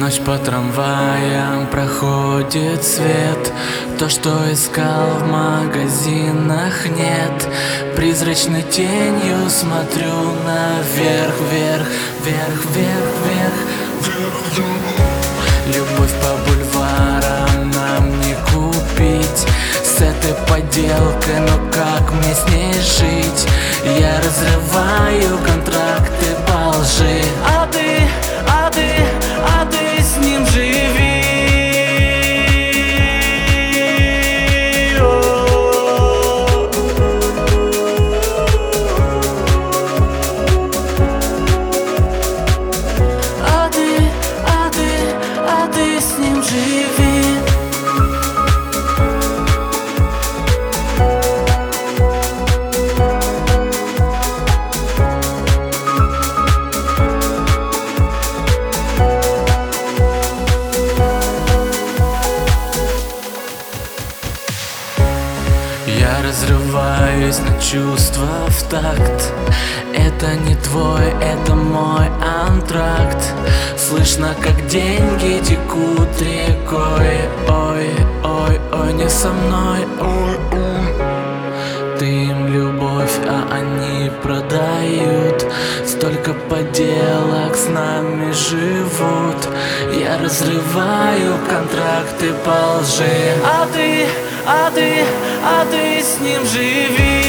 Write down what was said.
Ночь по трамваям проходит свет То, что искал в магазинах, нет Призрачной тенью смотрю наверх, вверх, вверх, вверх, вверх вверх. Любовь по бульварам нам не купить С этой подделкой, но ну как мне с ней жить? Я разрываю Я разрываюсь на чувства в такт. Это не твой, это мой антракт. Слышно, как деньги текут рекой. Ой, ой, ой, не со мной, ой, ой. Ты им любовь, а они продают. Столько подделок с нами живут. Я разрываю контракты по лжи. А ты, а ты, а ты с ним живи